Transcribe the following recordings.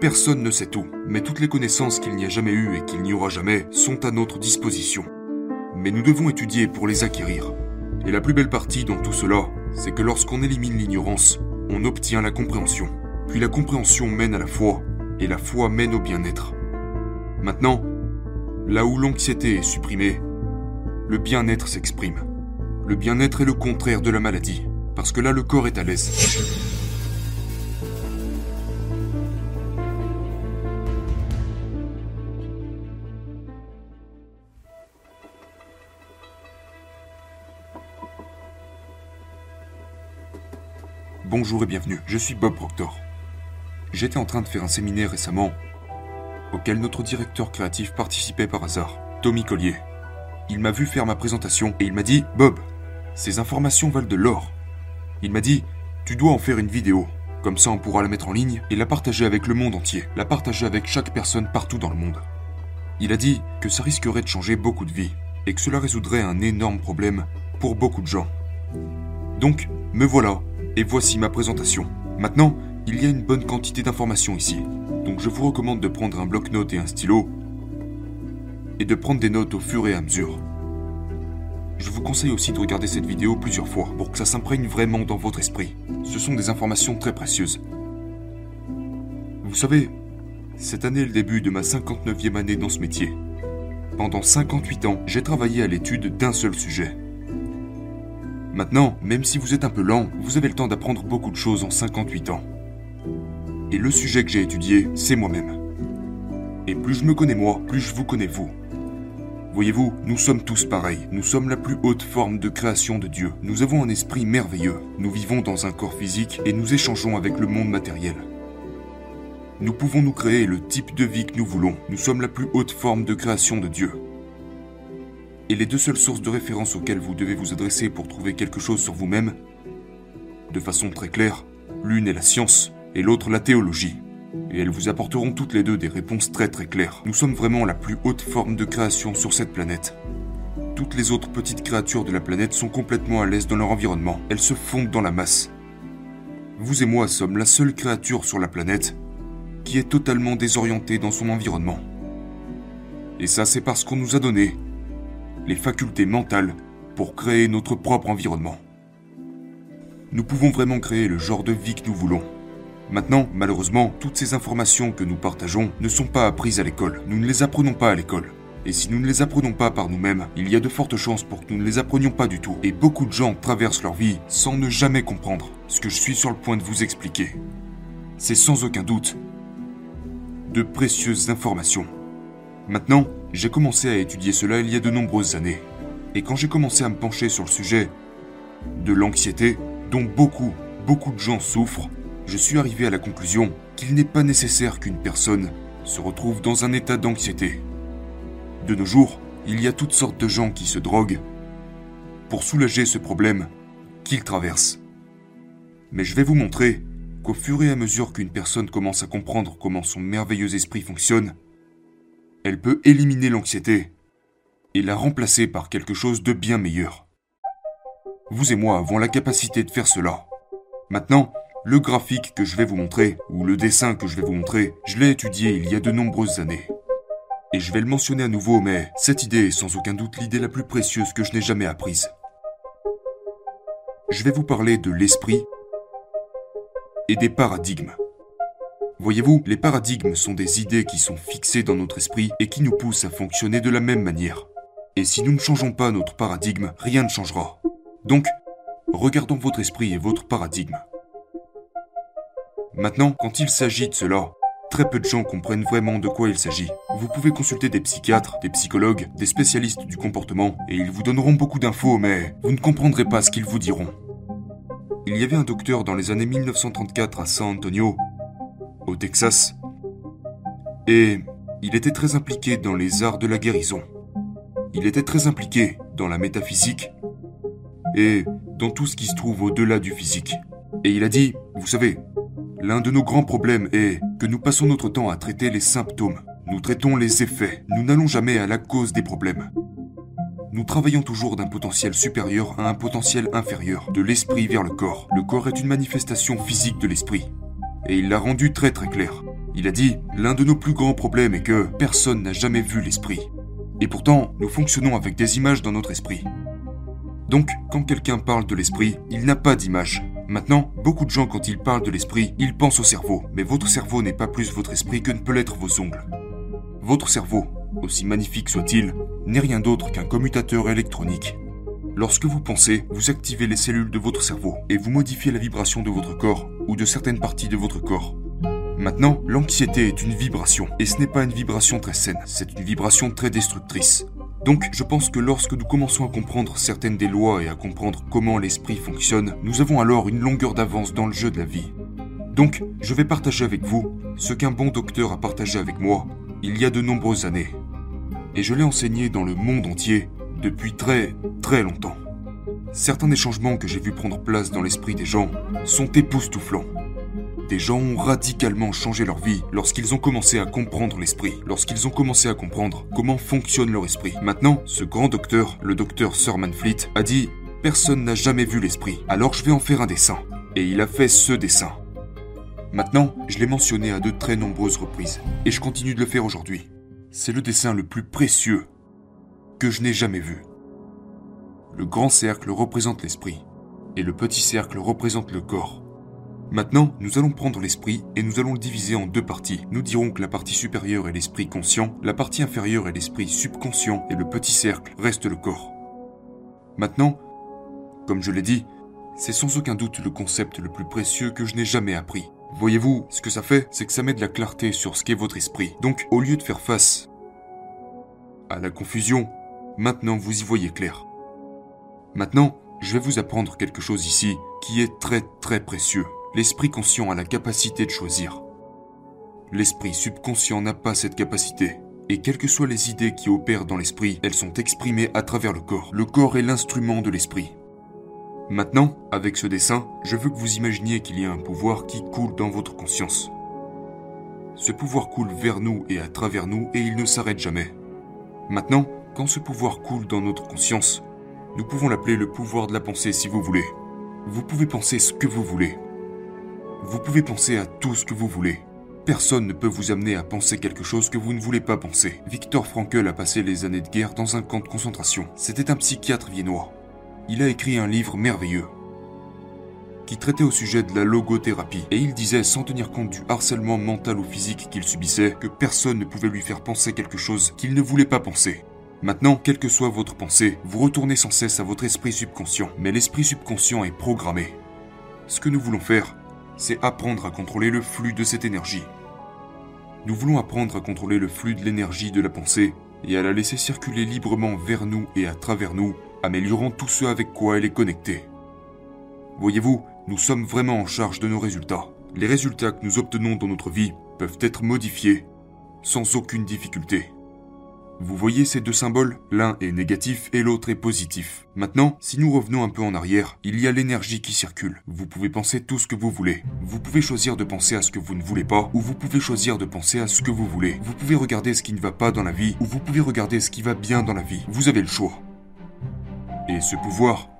Personne ne sait tout, mais toutes les connaissances qu'il n'y a jamais eues et qu'il n'y aura jamais sont à notre disposition. Mais nous devons étudier pour les acquérir. Et la plus belle partie dans tout cela, c'est que lorsqu'on élimine l'ignorance, on obtient la compréhension. Puis la compréhension mène à la foi, et la foi mène au bien-être. Maintenant, là où l'anxiété est supprimée, le bien-être s'exprime. Le bien-être est le contraire de la maladie, parce que là le corps est à l'aise. Bonjour et bienvenue, je suis Bob Proctor. J'étais en train de faire un séminaire récemment auquel notre directeur créatif participait par hasard, Tommy Collier. Il m'a vu faire ma présentation et il m'a dit Bob, ces informations valent de l'or. Il m'a dit Tu dois en faire une vidéo. Comme ça, on pourra la mettre en ligne et la partager avec le monde entier, la partager avec chaque personne partout dans le monde. Il a dit que ça risquerait de changer beaucoup de vies et que cela résoudrait un énorme problème pour beaucoup de gens. Donc, me voilà et voici ma présentation. Maintenant, il y a une bonne quantité d'informations ici. Donc je vous recommande de prendre un bloc-notes et un stylo et de prendre des notes au fur et à mesure. Je vous conseille aussi de regarder cette vidéo plusieurs fois pour que ça s'imprègne vraiment dans votre esprit. Ce sont des informations très précieuses. Vous savez, cette année est le début de ma 59e année dans ce métier. Pendant 58 ans, j'ai travaillé à l'étude d'un seul sujet. Maintenant, même si vous êtes un peu lent, vous avez le temps d'apprendre beaucoup de choses en 58 ans. Et le sujet que j'ai étudié, c'est moi-même. Et plus je me connais moi, plus je vous connais vous. Voyez-vous, nous sommes tous pareils. Nous sommes la plus haute forme de création de Dieu. Nous avons un esprit merveilleux. Nous vivons dans un corps physique et nous échangeons avec le monde matériel. Nous pouvons nous créer le type de vie que nous voulons. Nous sommes la plus haute forme de création de Dieu. Et les deux seules sources de référence auxquelles vous devez vous adresser pour trouver quelque chose sur vous-même, de façon très claire, l'une est la science et l'autre la théologie. Et elles vous apporteront toutes les deux des réponses très très claires. Nous sommes vraiment la plus haute forme de création sur cette planète. Toutes les autres petites créatures de la planète sont complètement à l'aise dans leur environnement. Elles se fondent dans la masse. Vous et moi sommes la seule créature sur la planète qui est totalement désorientée dans son environnement. Et ça, c'est parce qu'on nous a donné les facultés mentales pour créer notre propre environnement. Nous pouvons vraiment créer le genre de vie que nous voulons. Maintenant, malheureusement, toutes ces informations que nous partageons ne sont pas apprises à l'école. Nous ne les apprenons pas à l'école. Et si nous ne les apprenons pas par nous-mêmes, il y a de fortes chances pour que nous ne les apprenions pas du tout. Et beaucoup de gens traversent leur vie sans ne jamais comprendre ce que je suis sur le point de vous expliquer. C'est sans aucun doute de précieuses informations. Maintenant, j'ai commencé à étudier cela il y a de nombreuses années. Et quand j'ai commencé à me pencher sur le sujet de l'anxiété, dont beaucoup, beaucoup de gens souffrent, je suis arrivé à la conclusion qu'il n'est pas nécessaire qu'une personne se retrouve dans un état d'anxiété. De nos jours, il y a toutes sortes de gens qui se droguent pour soulager ce problème qu'ils traversent. Mais je vais vous montrer qu'au fur et à mesure qu'une personne commence à comprendre comment son merveilleux esprit fonctionne, elle peut éliminer l'anxiété et la remplacer par quelque chose de bien meilleur. Vous et moi avons la capacité de faire cela. Maintenant, le graphique que je vais vous montrer, ou le dessin que je vais vous montrer, je l'ai étudié il y a de nombreuses années. Et je vais le mentionner à nouveau, mais cette idée est sans aucun doute l'idée la plus précieuse que je n'ai jamais apprise. Je vais vous parler de l'esprit et des paradigmes. Voyez-vous, les paradigmes sont des idées qui sont fixées dans notre esprit et qui nous poussent à fonctionner de la même manière. Et si nous ne changeons pas notre paradigme, rien ne changera. Donc, regardons votre esprit et votre paradigme. Maintenant, quand il s'agit de cela, très peu de gens comprennent vraiment de quoi il s'agit. Vous pouvez consulter des psychiatres, des psychologues, des spécialistes du comportement, et ils vous donneront beaucoup d'infos, mais vous ne comprendrez pas ce qu'ils vous diront. Il y avait un docteur dans les années 1934 à San Antonio au Texas. Et il était très impliqué dans les arts de la guérison. Il était très impliqué dans la métaphysique et dans tout ce qui se trouve au-delà du physique. Et il a dit, vous savez, l'un de nos grands problèmes est que nous passons notre temps à traiter les symptômes. Nous traitons les effets. Nous n'allons jamais à la cause des problèmes. Nous travaillons toujours d'un potentiel supérieur à un potentiel inférieur, de l'esprit vers le corps. Le corps est une manifestation physique de l'esprit et il l'a rendu très très clair. Il a dit L'un de nos plus grands problèmes est que personne n'a jamais vu l'esprit. Et pourtant, nous fonctionnons avec des images dans notre esprit. Donc, quand quelqu'un parle de l'esprit, il n'a pas d'image. Maintenant, beaucoup de gens, quand ils parlent de l'esprit, ils pensent au cerveau. Mais votre cerveau n'est pas plus votre esprit que ne peut l'être vos ongles. Votre cerveau, aussi magnifique soit-il, n'est rien d'autre qu'un commutateur électronique. Lorsque vous pensez, vous activez les cellules de votre cerveau et vous modifiez la vibration de votre corps ou de certaines parties de votre corps. Maintenant, l'anxiété est une vibration, et ce n'est pas une vibration très saine, c'est une vibration très destructrice. Donc, je pense que lorsque nous commençons à comprendre certaines des lois et à comprendre comment l'esprit fonctionne, nous avons alors une longueur d'avance dans le jeu de la vie. Donc, je vais partager avec vous ce qu'un bon docteur a partagé avec moi il y a de nombreuses années. Et je l'ai enseigné dans le monde entier depuis très, très longtemps. Certains des changements que j'ai vus prendre place dans l'esprit des gens sont époustouflants. Des gens ont radicalement changé leur vie lorsqu'ils ont commencé à comprendre l'esprit, lorsqu'ils ont commencé à comprendre comment fonctionne leur esprit. Maintenant, ce grand docteur, le docteur Sir Manfleet, a dit Personne n'a jamais vu l'esprit, alors je vais en faire un dessin. Et il a fait ce dessin. Maintenant, je l'ai mentionné à de très nombreuses reprises, et je continue de le faire aujourd'hui. C'est le dessin le plus précieux que je n'ai jamais vu. Le grand cercle représente l'esprit, et le petit cercle représente le corps. Maintenant, nous allons prendre l'esprit et nous allons le diviser en deux parties. Nous dirons que la partie supérieure est l'esprit conscient, la partie inférieure est l'esprit subconscient et le petit cercle reste le corps. Maintenant, comme je l'ai dit, c'est sans aucun doute le concept le plus précieux que je n'ai jamais appris. Voyez-vous, ce que ça fait, c'est que ça met de la clarté sur ce qu'est votre esprit. Donc, au lieu de faire face à la confusion, maintenant vous y voyez clair. Maintenant, je vais vous apprendre quelque chose ici qui est très très précieux. L'esprit conscient a la capacité de choisir. L'esprit subconscient n'a pas cette capacité. Et quelles que soient les idées qui opèrent dans l'esprit, elles sont exprimées à travers le corps. Le corps est l'instrument de l'esprit. Maintenant, avec ce dessin, je veux que vous imaginiez qu'il y a un pouvoir qui coule dans votre conscience. Ce pouvoir coule vers nous et à travers nous et il ne s'arrête jamais. Maintenant, quand ce pouvoir coule dans notre conscience, nous pouvons l'appeler le pouvoir de la pensée si vous voulez. Vous pouvez penser ce que vous voulez. Vous pouvez penser à tout ce que vous voulez. Personne ne peut vous amener à penser quelque chose que vous ne voulez pas penser. Victor Frankl a passé les années de guerre dans un camp de concentration. C'était un psychiatre viennois. Il a écrit un livre merveilleux qui traitait au sujet de la logothérapie. Et il disait, sans tenir compte du harcèlement mental ou physique qu'il subissait, que personne ne pouvait lui faire penser quelque chose qu'il ne voulait pas penser. Maintenant, quelle que soit votre pensée, vous retournez sans cesse à votre esprit subconscient. Mais l'esprit subconscient est programmé. Ce que nous voulons faire, c'est apprendre à contrôler le flux de cette énergie. Nous voulons apprendre à contrôler le flux de l'énergie de la pensée et à la laisser circuler librement vers nous et à travers nous, améliorant tout ce avec quoi elle est connectée. Voyez-vous, nous sommes vraiment en charge de nos résultats. Les résultats que nous obtenons dans notre vie peuvent être modifiés sans aucune difficulté. Vous voyez ces deux symboles L'un est négatif et l'autre est positif. Maintenant, si nous revenons un peu en arrière, il y a l'énergie qui circule. Vous pouvez penser tout ce que vous voulez. Vous pouvez choisir de penser à ce que vous ne voulez pas, ou vous pouvez choisir de penser à ce que vous voulez. Vous pouvez regarder ce qui ne va pas dans la vie, ou vous pouvez regarder ce qui va bien dans la vie. Vous avez le choix. Et ce pouvoir,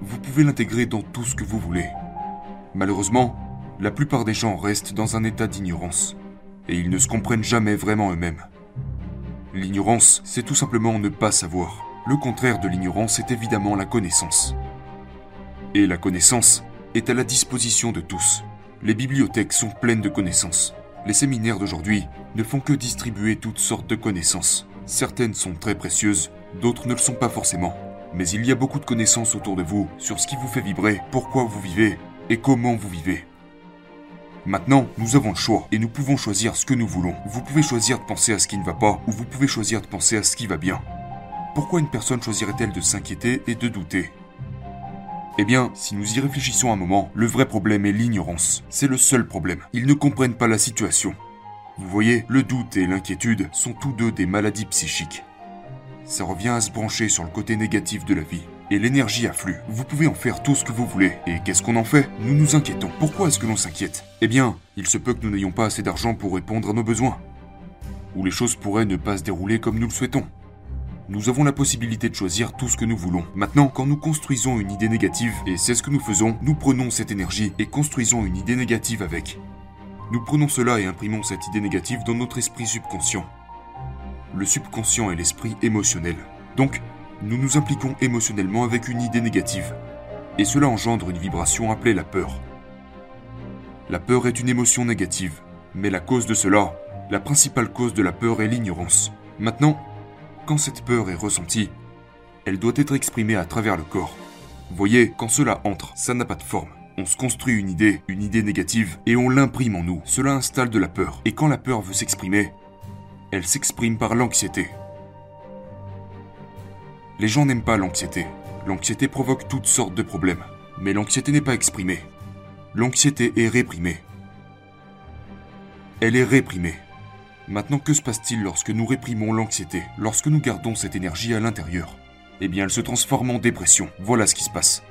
vous pouvez l'intégrer dans tout ce que vous voulez. Malheureusement, la plupart des gens restent dans un état d'ignorance, et ils ne se comprennent jamais vraiment eux-mêmes. L'ignorance, c'est tout simplement ne pas savoir. Le contraire de l'ignorance est évidemment la connaissance. Et la connaissance est à la disposition de tous. Les bibliothèques sont pleines de connaissances. Les séminaires d'aujourd'hui ne font que distribuer toutes sortes de connaissances. Certaines sont très précieuses, d'autres ne le sont pas forcément. Mais il y a beaucoup de connaissances autour de vous sur ce qui vous fait vibrer, pourquoi vous vivez et comment vous vivez. Maintenant, nous avons le choix et nous pouvons choisir ce que nous voulons. Vous pouvez choisir de penser à ce qui ne va pas ou vous pouvez choisir de penser à ce qui va bien. Pourquoi une personne choisirait-elle de s'inquiéter et de douter? Eh bien, si nous y réfléchissons un moment, le vrai problème est l'ignorance. C'est le seul problème. Ils ne comprennent pas la situation. Vous voyez, le doute et l'inquiétude sont tous deux des maladies psychiques. Ça revient à se brancher sur le côté négatif de la vie et l'énergie afflue. Vous pouvez en faire tout ce que vous voulez. Et qu'est-ce qu'on en fait? Nous nous inquiétons. Pourquoi est-ce que l'on s'inquiète? Eh bien, il se peut que nous n'ayons pas assez d'argent pour répondre à nos besoins. Ou les choses pourraient ne pas se dérouler comme nous le souhaitons. Nous avons la possibilité de choisir tout ce que nous voulons. Maintenant, quand nous construisons une idée négative, et c'est ce que nous faisons, nous prenons cette énergie et construisons une idée négative avec. Nous prenons cela et imprimons cette idée négative dans notre esprit subconscient. Le subconscient est l'esprit émotionnel. Donc, nous nous impliquons émotionnellement avec une idée négative. Et cela engendre une vibration appelée la peur. La peur est une émotion négative, mais la cause de cela, la principale cause de la peur est l'ignorance. Maintenant, quand cette peur est ressentie, elle doit être exprimée à travers le corps. Voyez, quand cela entre, ça n'a pas de forme. On se construit une idée, une idée négative, et on l'imprime en nous. Cela installe de la peur. Et quand la peur veut s'exprimer, elle s'exprime par l'anxiété. Les gens n'aiment pas l'anxiété. L'anxiété provoque toutes sortes de problèmes. Mais l'anxiété n'est pas exprimée. L'anxiété est réprimée. Elle est réprimée. Maintenant, que se passe-t-il lorsque nous réprimons l'anxiété, lorsque nous gardons cette énergie à l'intérieur? Eh bien, elle se transforme en dépression. Voilà ce qui se passe.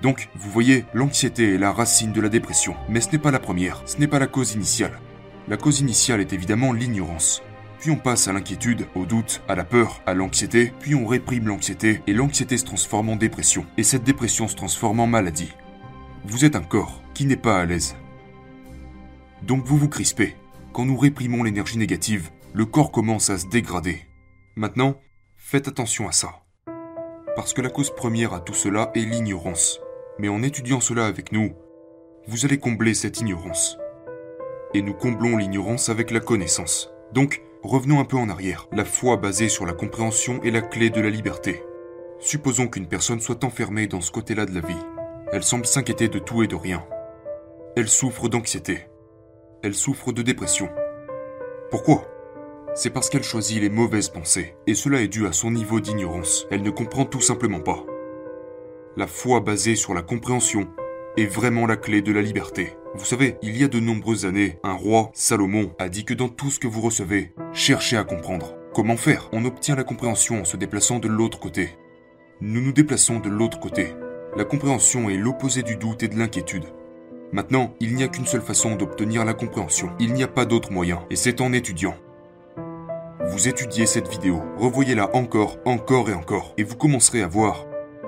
Donc, vous voyez, l'anxiété est la racine de la dépression, mais ce n'est pas la première, ce n'est pas la cause initiale. La cause initiale est évidemment l'ignorance. Puis on passe à l'inquiétude, au doute, à la peur, à l'anxiété, puis on réprime l'anxiété, et l'anxiété se transforme en dépression, et cette dépression se transforme en maladie. Vous êtes un corps qui n'est pas à l'aise. Donc vous vous crispez. Quand nous réprimons l'énergie négative, le corps commence à se dégrader. Maintenant, faites attention à ça. Parce que la cause première à tout cela est l'ignorance. Mais en étudiant cela avec nous, vous allez combler cette ignorance. Et nous comblons l'ignorance avec la connaissance. Revenons un peu en arrière. La foi basée sur la compréhension est la clé de la liberté. Supposons qu'une personne soit enfermée dans ce côté-là de la vie. Elle semble s'inquiéter de tout et de rien. Elle souffre d'anxiété. Elle souffre de dépression. Pourquoi? C'est parce qu'elle choisit les mauvaises pensées, et cela est dû à son niveau d'ignorance. Elle ne comprend tout simplement pas. La foi basée sur la compréhension est vraiment la clé de la liberté. Vous savez, il y a de nombreuses années, un roi, Salomon, a dit que dans tout ce que vous recevez, cherchez à comprendre. Comment faire? On obtient la compréhension en se déplaçant de l'autre côté. Nous nous déplaçons de l'autre côté. La compréhension est l'opposé du doute et de l'inquiétude. Maintenant, il n'y a qu'une seule façon d'obtenir la compréhension. Il n'y a pas d'autre moyen, et c'est en étudiant. Vous étudiez cette vidéo, revoyez-la encore, encore et encore, et vous commencerez à voir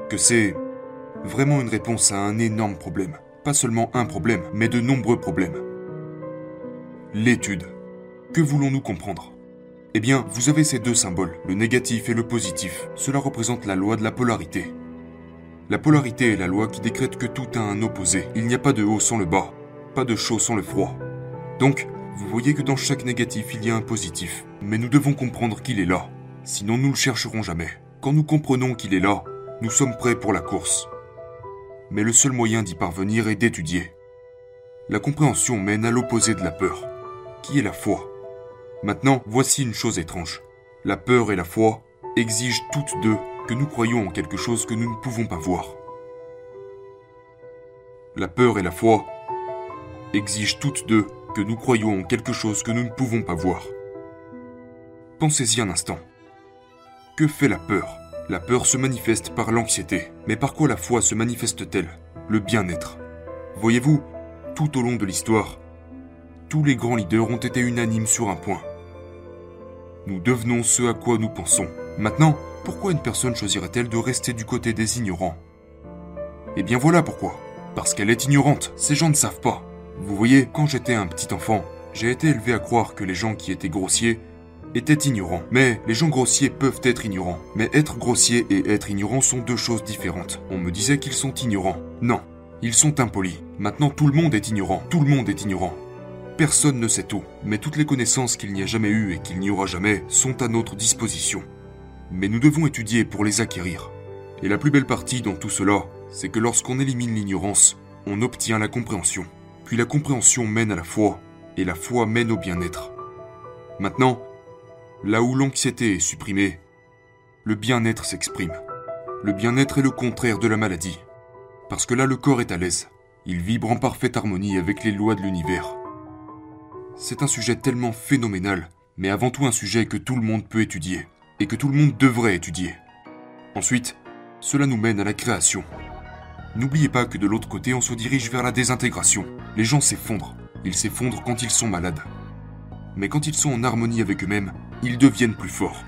que c'est vraiment une réponse à un énorme problème. Seulement un problème, mais de nombreux problèmes. L'étude. Que voulons-nous comprendre? Eh bien, vous avez ces deux symboles, le négatif et le positif. Cela représente la loi de la polarité. La polarité est la loi qui décrète que tout a un opposé. Il n'y a pas de haut sans le bas, pas de chaud sans le froid. Donc, vous voyez que dans chaque négatif, il y a un positif. Mais nous devons comprendre qu'il est là. Sinon, nous le chercherons jamais. Quand nous comprenons qu'il est là, nous sommes prêts pour la course mais le seul moyen d'y parvenir est d'étudier. La compréhension mène à l'opposé de la peur, qui est la foi. Maintenant, voici une chose étrange. La peur et la foi exigent toutes deux que nous croyons en quelque chose que nous ne pouvons pas voir. La peur et la foi exigent toutes deux que nous croyons en quelque chose que nous ne pouvons pas voir. Pensez-y un instant. Que fait la peur? La peur se manifeste par l'anxiété. Mais par quoi la foi se manifeste-t-elle? Le bien-être. Voyez-vous, tout au long de l'histoire, tous les grands leaders ont été unanimes sur un point. Nous devenons ce à quoi nous pensons. Maintenant, pourquoi une personne choisirait-elle de rester du côté des ignorants? Eh bien voilà pourquoi. Parce qu'elle est ignorante, ces gens ne savent pas. Vous voyez, quand j'étais un petit enfant, j'ai été élevé à croire que les gens qui étaient grossiers était ignorant. Mais les gens grossiers peuvent être ignorants. Mais être grossier et être ignorant sont deux choses différentes. On me disait qu'ils sont ignorants. Non, ils sont impolis. Maintenant tout le monde est ignorant. Tout le monde est ignorant. Personne ne sait tout, mais toutes les connaissances qu'il n'y a jamais eues et qu'il n'y aura jamais sont à notre disposition. Mais nous devons étudier pour les acquérir. Et la plus belle partie dans tout cela, c'est que lorsqu'on élimine l'ignorance, on obtient la compréhension. Puis la compréhension mène à la foi, et la foi mène au bien-être. Maintenant, Là où l'anxiété est supprimée, le bien-être s'exprime. Le bien-être est le contraire de la maladie. Parce que là, le corps est à l'aise. Il vibre en parfaite harmonie avec les lois de l'univers. C'est un sujet tellement phénoménal, mais avant tout un sujet que tout le monde peut étudier, et que tout le monde devrait étudier. Ensuite, cela nous mène à la création. N'oubliez pas que de l'autre côté, on se dirige vers la désintégration. Les gens s'effondrent. Ils s'effondrent quand ils sont malades. Mais quand ils sont en harmonie avec eux-mêmes, ils deviennent plus forts.